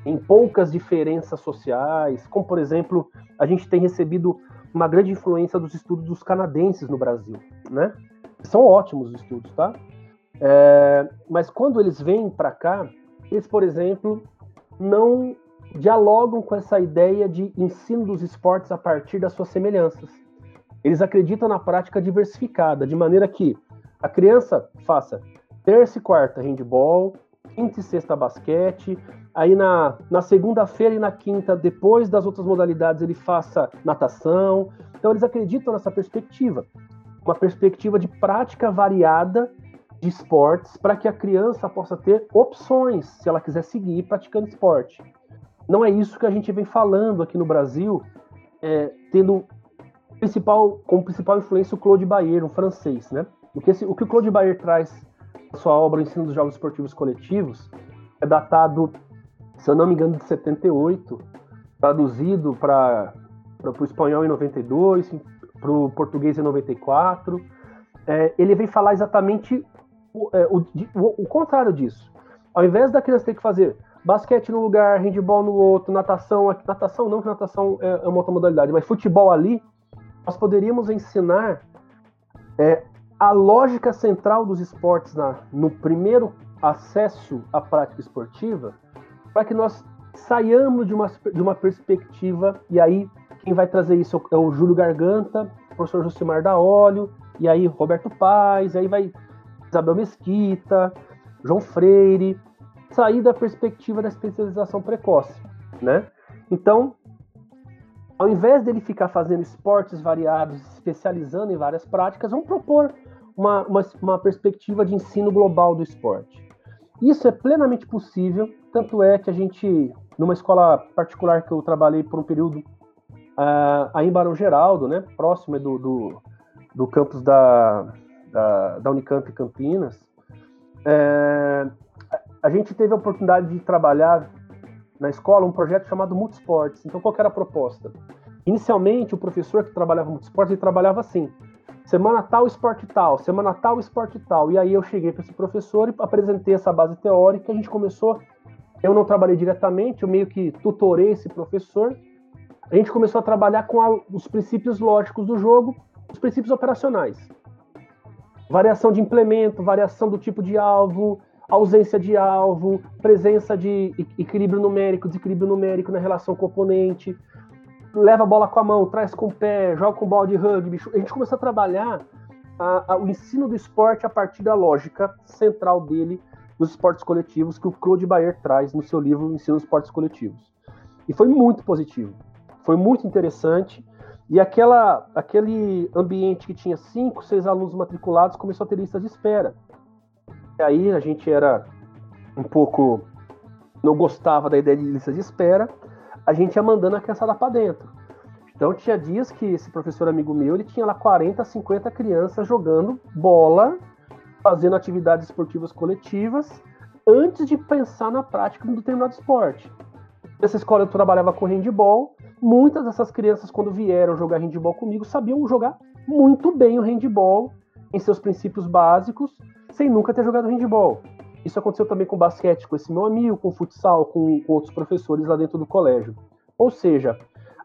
Speaker 7: em poucas diferenças sociais, como por exemplo, a gente tem recebido uma grande influência dos estudos dos canadenses no Brasil, né? São ótimos os estudos, tá? É, mas quando eles vêm para cá, eles, por exemplo, não dialogam com essa ideia de ensino dos esportes a partir das suas semelhanças. Eles acreditam na prática diversificada, de maneira que a criança faça terça e quarta handball, quinta e sexta basquete, aí na, na segunda-feira e na quinta, depois das outras modalidades, ele faça natação. Então eles acreditam nessa perspectiva, uma perspectiva de prática variada de esportes para que a criança possa ter opções se ela quiser seguir praticando esporte. Não é isso que a gente vem falando aqui no Brasil, é, tendo principal, como principal influência o Claude Bayer, um francês, né? O que, esse, o, que o Claude Bayer traz na sua obra O Ensino dos Jogos Esportivos Coletivos é datado, se eu não me engano, de 78, traduzido para o espanhol em 92, para o português em 94. É, ele vem falar exatamente o, é, o, o, contrário disso. Ao invés da criança ter que fazer basquete num lugar, handball no outro, natação, natação não que natação é, é uma outra modalidade, mas futebol ali, nós poderíamos ensinar é, a lógica central dos esportes na, no primeiro acesso à prática esportiva, para que nós saiamos de uma, de uma perspectiva, e aí quem vai trazer isso é o Júlio Garganta, o professor Josimar da Óleo, e aí Roberto Paz, e aí vai Isabel Mesquita, João Freire, sair da perspectiva da especialização precoce, né? Então, ao invés dele ficar fazendo esportes variados, especializando em várias práticas, vamos propor uma, uma, uma perspectiva de ensino global do esporte. Isso é plenamente possível, tanto é que a gente, numa escola particular que eu trabalhei por um período uh, aí em Barão Geraldo, né, próximo do, do, do campus da, da, da Unicamp Campinas, é, a gente teve a oportunidade de trabalhar na escola um projeto chamado Multisports. Então, qual era a proposta? Inicialmente, o professor que trabalhava Multisports, ele trabalhava assim, semana tal, esporte tal, semana tal, esporte tal. E aí eu cheguei para esse professor e apresentei essa base teórica, a gente começou, eu não trabalhei diretamente, eu meio que tutorei esse professor, a gente começou a trabalhar com a, os princípios lógicos do jogo, os princípios operacionais. Variação de implemento, variação do tipo de alvo, ausência de alvo, presença de equilíbrio numérico, desequilíbrio numérico na relação componente, leva a bola com a mão, traz com o pé, joga com bola de rugby. A gente começou a trabalhar a, a, o ensino do esporte a partir da lógica central dele dos esportes coletivos que o Claude Bayer traz no seu livro Ensino dos Esportes Coletivos. E foi muito positivo, foi muito interessante. E aquela, aquele ambiente que tinha cinco, seis alunos matriculados começou a ter lista de espera. E aí a gente era um pouco. não gostava da ideia de lista de espera, a gente ia mandando a criançada para dentro. Então tinha dias que esse professor amigo meu, ele tinha lá 40, 50 crianças jogando bola, fazendo atividades esportivas coletivas, antes de pensar na prática de um determinado esporte. Nessa escola eu trabalhava com handball, muitas dessas crianças, quando vieram jogar handball comigo, sabiam jogar muito bem o handball em seus princípios básicos, sem nunca ter jogado handball. Isso aconteceu também com basquete, com esse meu amigo, com futsal, com, com outros professores lá dentro do colégio. Ou seja,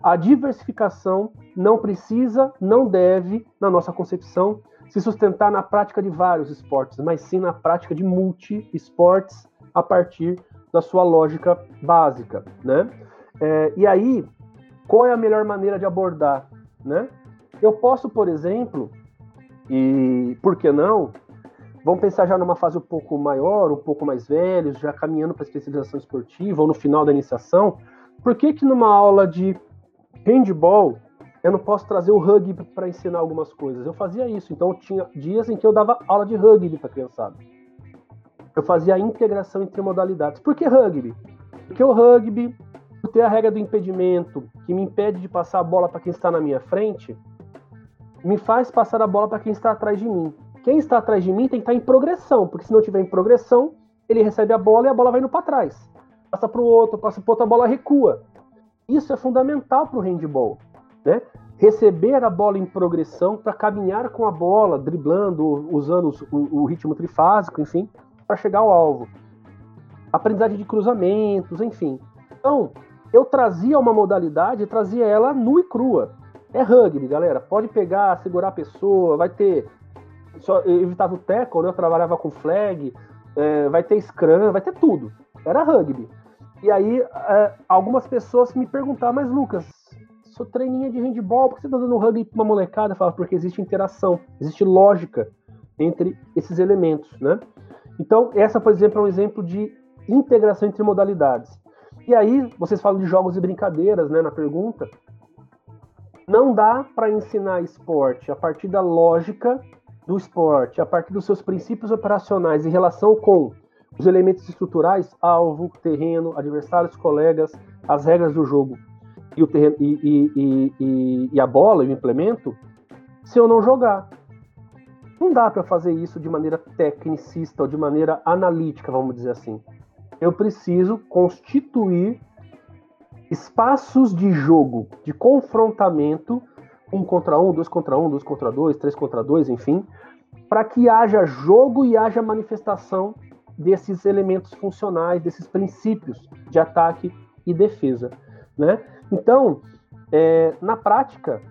Speaker 7: a diversificação não precisa, não deve, na nossa concepção, se sustentar na prática de vários esportes, mas sim na prática de multi-esportes a partir da sua lógica básica, né? É, e aí, qual é a melhor maneira de abordar, né? Eu posso, por exemplo, e por que não, Vamos pensar já numa fase um pouco maior, um pouco mais velhos, já caminhando para a especialização esportiva ou no final da iniciação. Por que que numa aula de handball eu não posso trazer o rugby para ensinar algumas coisas? Eu fazia isso, então tinha dias em que eu dava aula de rugby para criançada. Eu fazia a integração entre modalidades. Por que rugby? Porque o rugby, ter a regra do impedimento, que me impede de passar a bola para quem está na minha frente, me faz passar a bola para quem está atrás de mim. Quem está atrás de mim tem que estar em progressão, porque se não tiver em progressão, ele recebe a bola e a bola vai indo para trás. Passa para o outro, passa para outro, a bola recua. Isso é fundamental para o handball. Né? Receber a bola em progressão para caminhar com a bola, driblando, usando o, o ritmo trifásico, enfim, para chegar ao alvo. Aprendizagem de cruzamentos, enfim. Então, eu trazia uma modalidade, trazia ela nua e crua. É rugby, galera. Pode pegar, segurar a pessoa, vai ter só eu evitava o tackle, né? Eu trabalhava com flag, é, vai ter scrum, vai ter tudo. Era rugby. E aí é, algumas pessoas me perguntavam, mas Lucas, sou treininha de handball, por que você tá dando rugby pra uma molecada? Eu falava, porque existe interação, existe lógica entre esses elementos, né? Então, essa, por exemplo, é um exemplo de integração entre modalidades. E aí, vocês falam de jogos e brincadeiras, né, na pergunta. Não dá para ensinar esporte a partir da lógica do esporte a partir dos seus princípios operacionais em relação com os elementos estruturais, alvo, terreno, adversários, colegas, as regras do jogo e, o terreno, e, e, e, a bola, o implemento, se eu não jogar. Não dá para fazer isso de maneira tecnicista ou de maneira analítica, vamos dizer assim. Eu preciso constituir espaços de jogo, de confrontamento, um contra um, dois contra um, dois contra dois, três contra dois, enfim, para que haja jogo e haja manifestação desses elementos funcionais, desses princípios de ataque e defesa. Né? Então, é, na prática,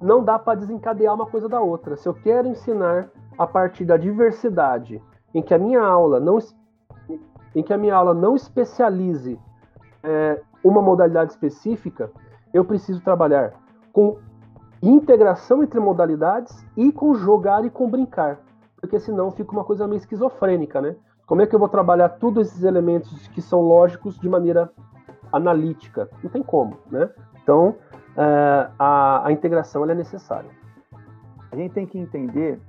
Speaker 7: não dá para desencadear uma coisa da outra. Se eu quero ensinar a partir da diversidade, em que a minha aula não, em que a minha aula não especialize é, uma modalidade específica, eu preciso trabalhar com integração entre modalidades e com jogar e com brincar, porque senão fica uma coisa meio esquizofrênica, né? Como é que eu vou trabalhar todos esses elementos que são lógicos de maneira analítica? Não tem como, né? Então, é, a, a, integração é necessária.
Speaker 6: A gente tem que entender,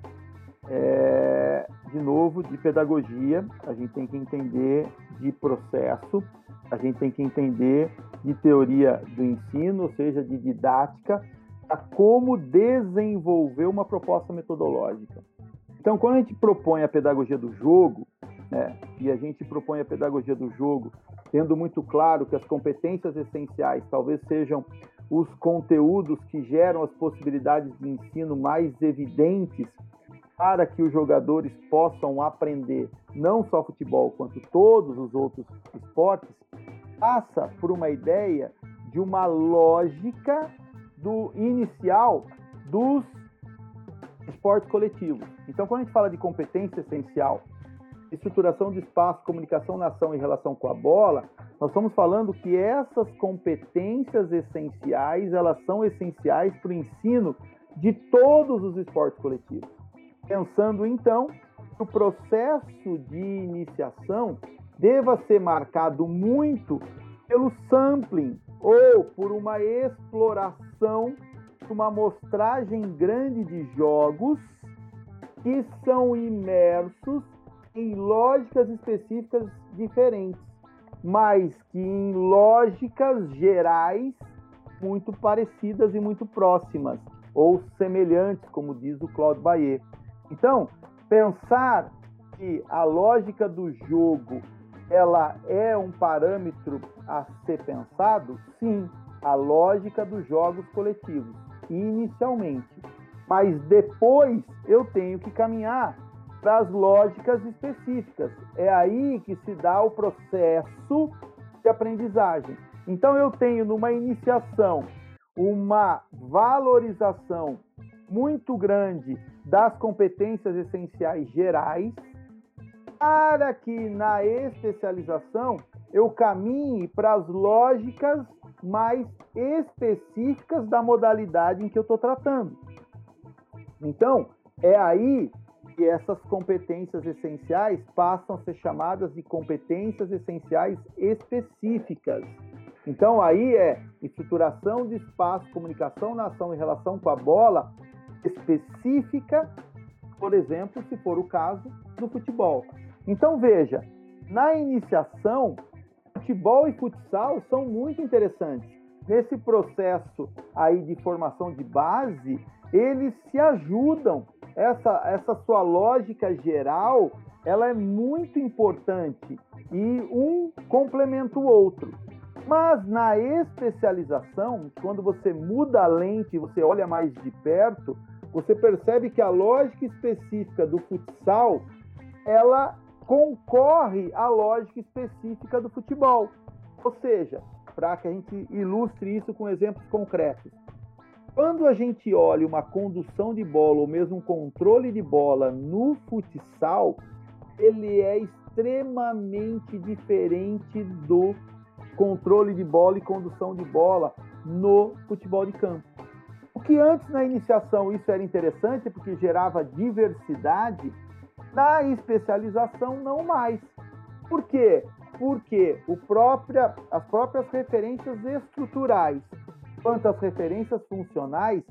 Speaker 6: é, de novo, de pedagogia, a gente tem que entender de processo, a gente tem que entender de teoria do ensino, ou seja, de didática, a como desenvolver uma proposta metodológica. Então, quando a gente propõe a pedagogia do jogo, né, e a gente propõe a pedagogia do jogo, tendo muito claro que as competências essenciais talvez sejam os conteúdos que geram as possibilidades de ensino mais evidentes para que os jogadores possam aprender não só futebol, quanto todos os outros esportes, passa por uma ideia de uma lógica do inicial dos esportes coletivos. Então, quando a gente fala de competência essencial, estruturação de espaço, comunicação na ação e relação com a bola, nós estamos falando que essas competências essenciais, elas são essenciais para o ensino de todos os esportes coletivos. Pensando então que o processo de iniciação deva ser marcado muito pelo sampling ou por uma exploração, uma amostragem grande de jogos que são imersos em lógicas específicas diferentes, mas que em lógicas gerais muito parecidas e muito próximas, ou semelhantes, como diz o Claude Bayer. Então, pensar que a lógica do jogo ela é um parâmetro a ser pensado, sim, a lógica dos jogos coletivos, inicialmente. Mas depois eu tenho que caminhar para as lógicas específicas. É aí que se dá o processo de aprendizagem. Então eu tenho numa iniciação uma valorização muito grande das competências essenciais gerais, para que na especialização eu caminhe para as lógicas mais específicas da modalidade em que eu estou tratando. Então, é aí que essas competências essenciais passam a ser chamadas de competências essenciais específicas. Então, aí é estruturação de espaço, comunicação na ação em relação com a bola específica, por exemplo, se for o caso do futebol. Então, veja, na iniciação, futebol e futsal são muito interessantes. Nesse processo aí de formação de base, eles se ajudam. Essa, essa sua lógica geral, ela é muito importante e um complementa o outro. Mas na especialização, quando você muda a lente, você olha mais de perto, você percebe que a lógica específica do futsal, ela concorre à lógica específica do futebol. Ou seja, para que a gente ilustre isso com exemplos concretos. Quando a gente olha uma condução de bola ou mesmo um controle de bola no futsal, ele é extremamente diferente do controle de bola e condução de bola no futebol de campo. Que antes na iniciação isso era interessante porque gerava diversidade, na especialização, não mais. Por quê? Porque o própria, as próprias referências estruturais quanto as referências funcionais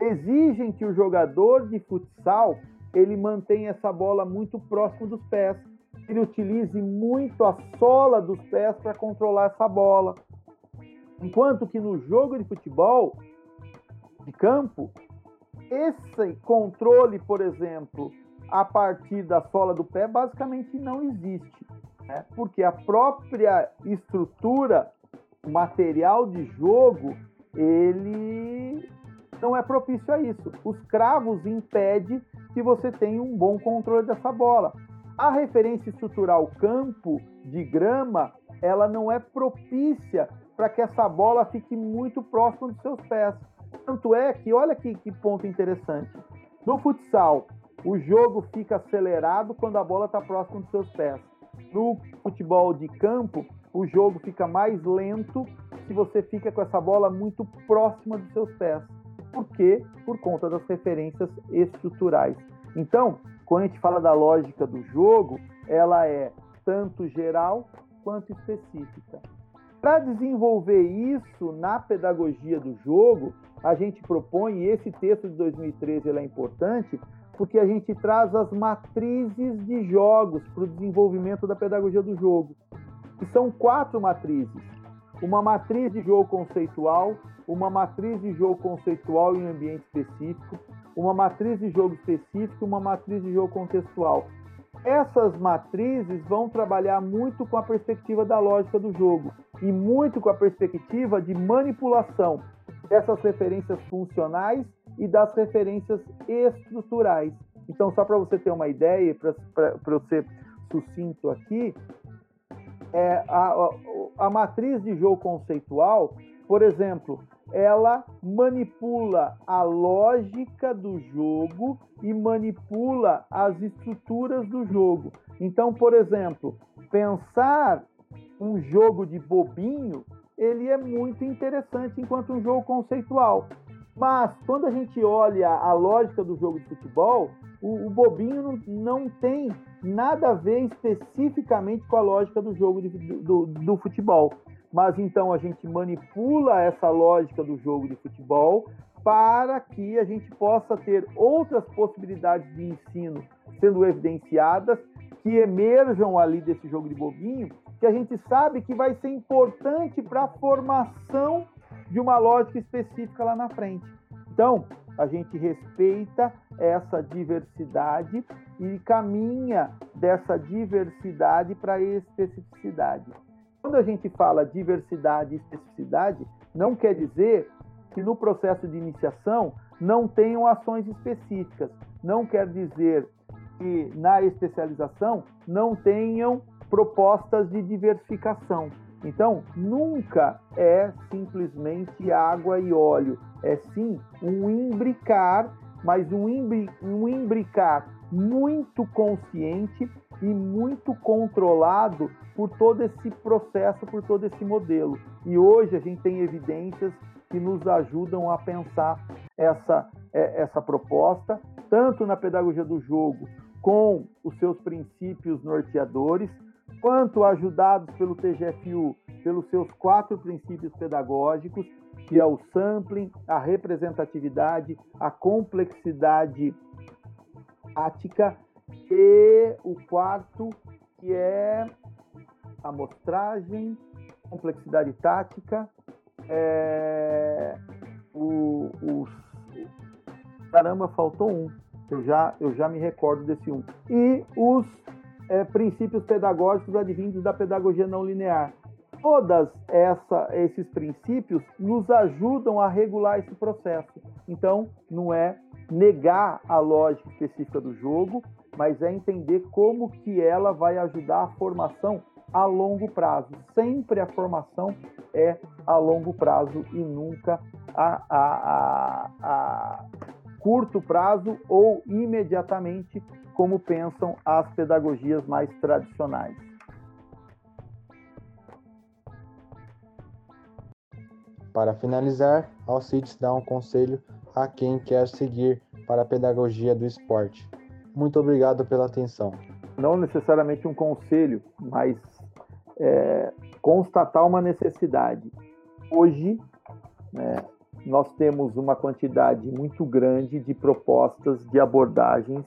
Speaker 6: exigem que o jogador de futsal ele mantenha essa bola muito próximo dos pés, ele utilize muito a sola dos pés para controlar essa bola. Enquanto que no jogo de futebol de campo, esse controle, por exemplo, a partir da sola do pé basicamente não existe, né? porque a própria estrutura o material de jogo ele não é propício a isso. Os cravos impedem que você tenha um bom controle dessa bola. A referência estrutural campo de grama, ela não é propícia para que essa bola fique muito próxima dos seus pés. Tanto é que, olha que, que ponto interessante. No futsal, o jogo fica acelerado quando a bola está próxima dos seus pés. No futebol de campo, o jogo fica mais lento se você fica com essa bola muito próxima dos seus pés. Por quê? Por conta das referências estruturais. Então, quando a gente fala da lógica do jogo, ela é tanto geral quanto específica. Para desenvolver isso na pedagogia do jogo, a gente propõe, e esse texto de 2013 é importante, porque a gente traz as matrizes de jogos para o desenvolvimento da pedagogia do jogo. E são quatro matrizes. Uma matriz de jogo conceitual, uma matriz de jogo conceitual em ambiente específico, uma matriz de jogo específico uma matriz de jogo contextual. Essas matrizes vão trabalhar muito com a perspectiva da lógica do jogo e muito com a perspectiva de manipulação dessas referências funcionais e das referências estruturais. Então, só para você ter uma ideia, para ser sucinto aqui, é, a, a, a matriz de jogo conceitual, por exemplo, ela manipula a lógica do jogo e manipula as estruturas do jogo. Então, por exemplo, pensar um jogo de bobinho, ele é muito interessante enquanto um jogo conceitual. Mas quando a gente olha a lógica do jogo de futebol, o, o bobinho não, não, tem nada a ver especificamente com a lógica do jogo de, do, do futebol mas então a gente manipula essa lógica do jogo de futebol para que a gente possa ter outras possibilidades de ensino sendo evidenciadas que emerjam ali desse jogo de bobinho, que a gente sabe que vai ser importante para a formação de uma lógica específica lá na frente. Então, a gente respeita essa diversidade e caminha dessa diversidade para a especificidade. Quando a gente fala diversidade e especificidade, não quer dizer que no processo de iniciação não tenham ações específicas. Não quer dizer que na especialização não tenham propostas de diversificação. Então, nunca é simplesmente água e óleo, é sim um imbricar, mas um, imbri, um imbricar muito consciente e muito controlado por todo esse processo, por todo esse modelo. E hoje a gente tem evidências que nos ajudam a pensar essa, é, essa proposta, tanto na pedagogia do jogo, com os seus princípios norteadores, quanto ajudados pelo TGFU, pelos seus quatro princípios pedagógicos, que é o sampling, a representatividade, a complexidade tática e o quarto que é amostragem, complexidade tática, é, o, o, caramba, faltou um. Eu já, eu já me recordo desse um. E os é, princípios pedagógicos advindos da pedagogia não linear. Todas essa, esses princípios nos ajudam a regular esse processo. Então, não é negar a lógica específica do jogo, mas é entender como que ela vai ajudar a formação a longo prazo. Sempre a formação é a longo prazo e nunca a, a, a, a curto prazo ou imediatamente, como pensam as pedagogias mais tradicionais.
Speaker 8: Para finalizar, Alcides dá um conselho a quem quer seguir para a pedagogia do esporte. Muito obrigado pela atenção.
Speaker 6: Não necessariamente um conselho, mas é, constatar uma necessidade. Hoje, né, nós temos uma quantidade muito grande de propostas de abordagens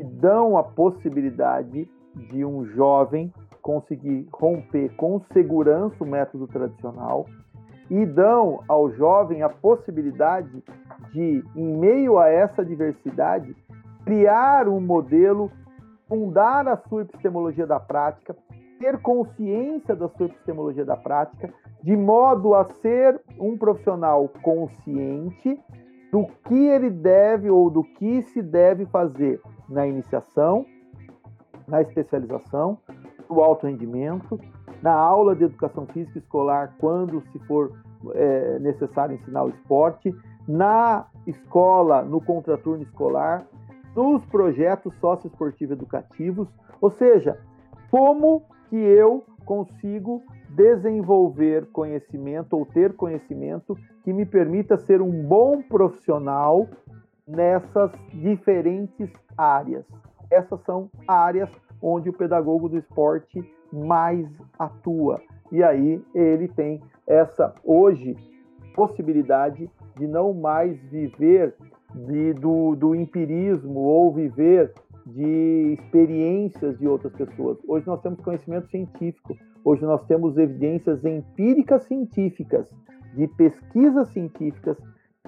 Speaker 6: que dão a possibilidade de um jovem conseguir romper com segurança o método tradicional e dão ao jovem a possibilidade de, em meio a essa diversidade, criar um modelo, fundar a sua epistemologia da prática, ter consciência da sua epistemologia da prática, de modo a ser um profissional consciente do que ele deve ou do que se deve fazer na iniciação, na especialização, no alto rendimento, na aula de educação física escolar, quando se for é, necessário ensinar o esporte, na escola, no contraturno escolar, nos projetos socioesportivos educativos, ou seja, como que eu consigo desenvolver conhecimento ou ter conhecimento que me permita ser um bom profissional nessas diferentes áreas. Essas são áreas onde o pedagogo do esporte mais atua. E aí ele tem essa hoje possibilidade de não mais viver de, do, do empirismo ou viver de experiências de outras pessoas. Hoje nós temos conhecimento científico, hoje nós temos evidências empíricas científicas, de pesquisas científicas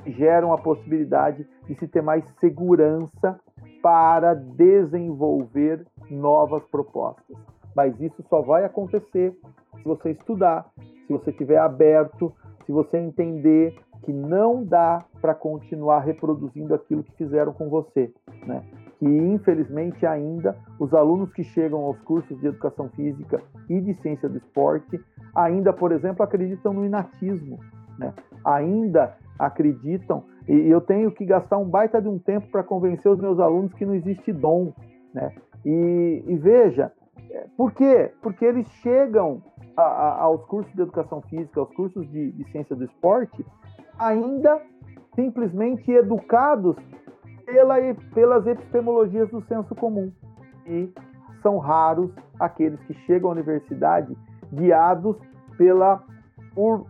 Speaker 6: geram a possibilidade de se ter mais segurança para desenvolver novas propostas. Mas isso só vai acontecer se você estudar, se você estiver aberto, se você entender que não dá para continuar reproduzindo aquilo que fizeram com você, né? Que infelizmente ainda os alunos que chegam aos cursos de educação física e de ciência do esporte ainda, por exemplo, acreditam no inatismo, né? Ainda acreditam e eu tenho que gastar um baita de um tempo para convencer os meus alunos que não existe dom, né? E, e veja, é, por quê? Porque eles chegam a, a, aos cursos de educação física, aos cursos de, de ciência do esporte, ainda simplesmente educados pela, pelas epistemologias do senso comum. E são raros aqueles que chegam à universidade guiados pela, por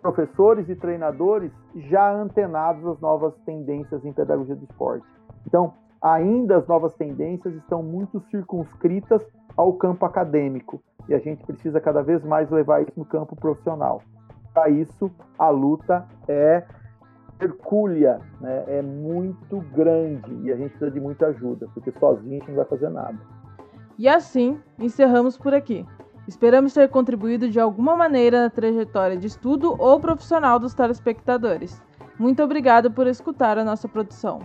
Speaker 6: professores e treinadores já antenados às novas tendências em pedagogia do esporte. Então, ainda as novas tendências estão muito circunscritas ao campo acadêmico e a gente precisa cada vez mais levar isso no campo profissional para isso a luta é hercúlea, né? é muito grande e a gente precisa de muita ajuda, porque sozinho a gente não vai fazer nada.
Speaker 1: E assim, encerramos por aqui. Esperamos ter contribuído de alguma maneira na trajetória de estudo ou profissional dos telespectadores. Muito obrigado por escutar a nossa produção.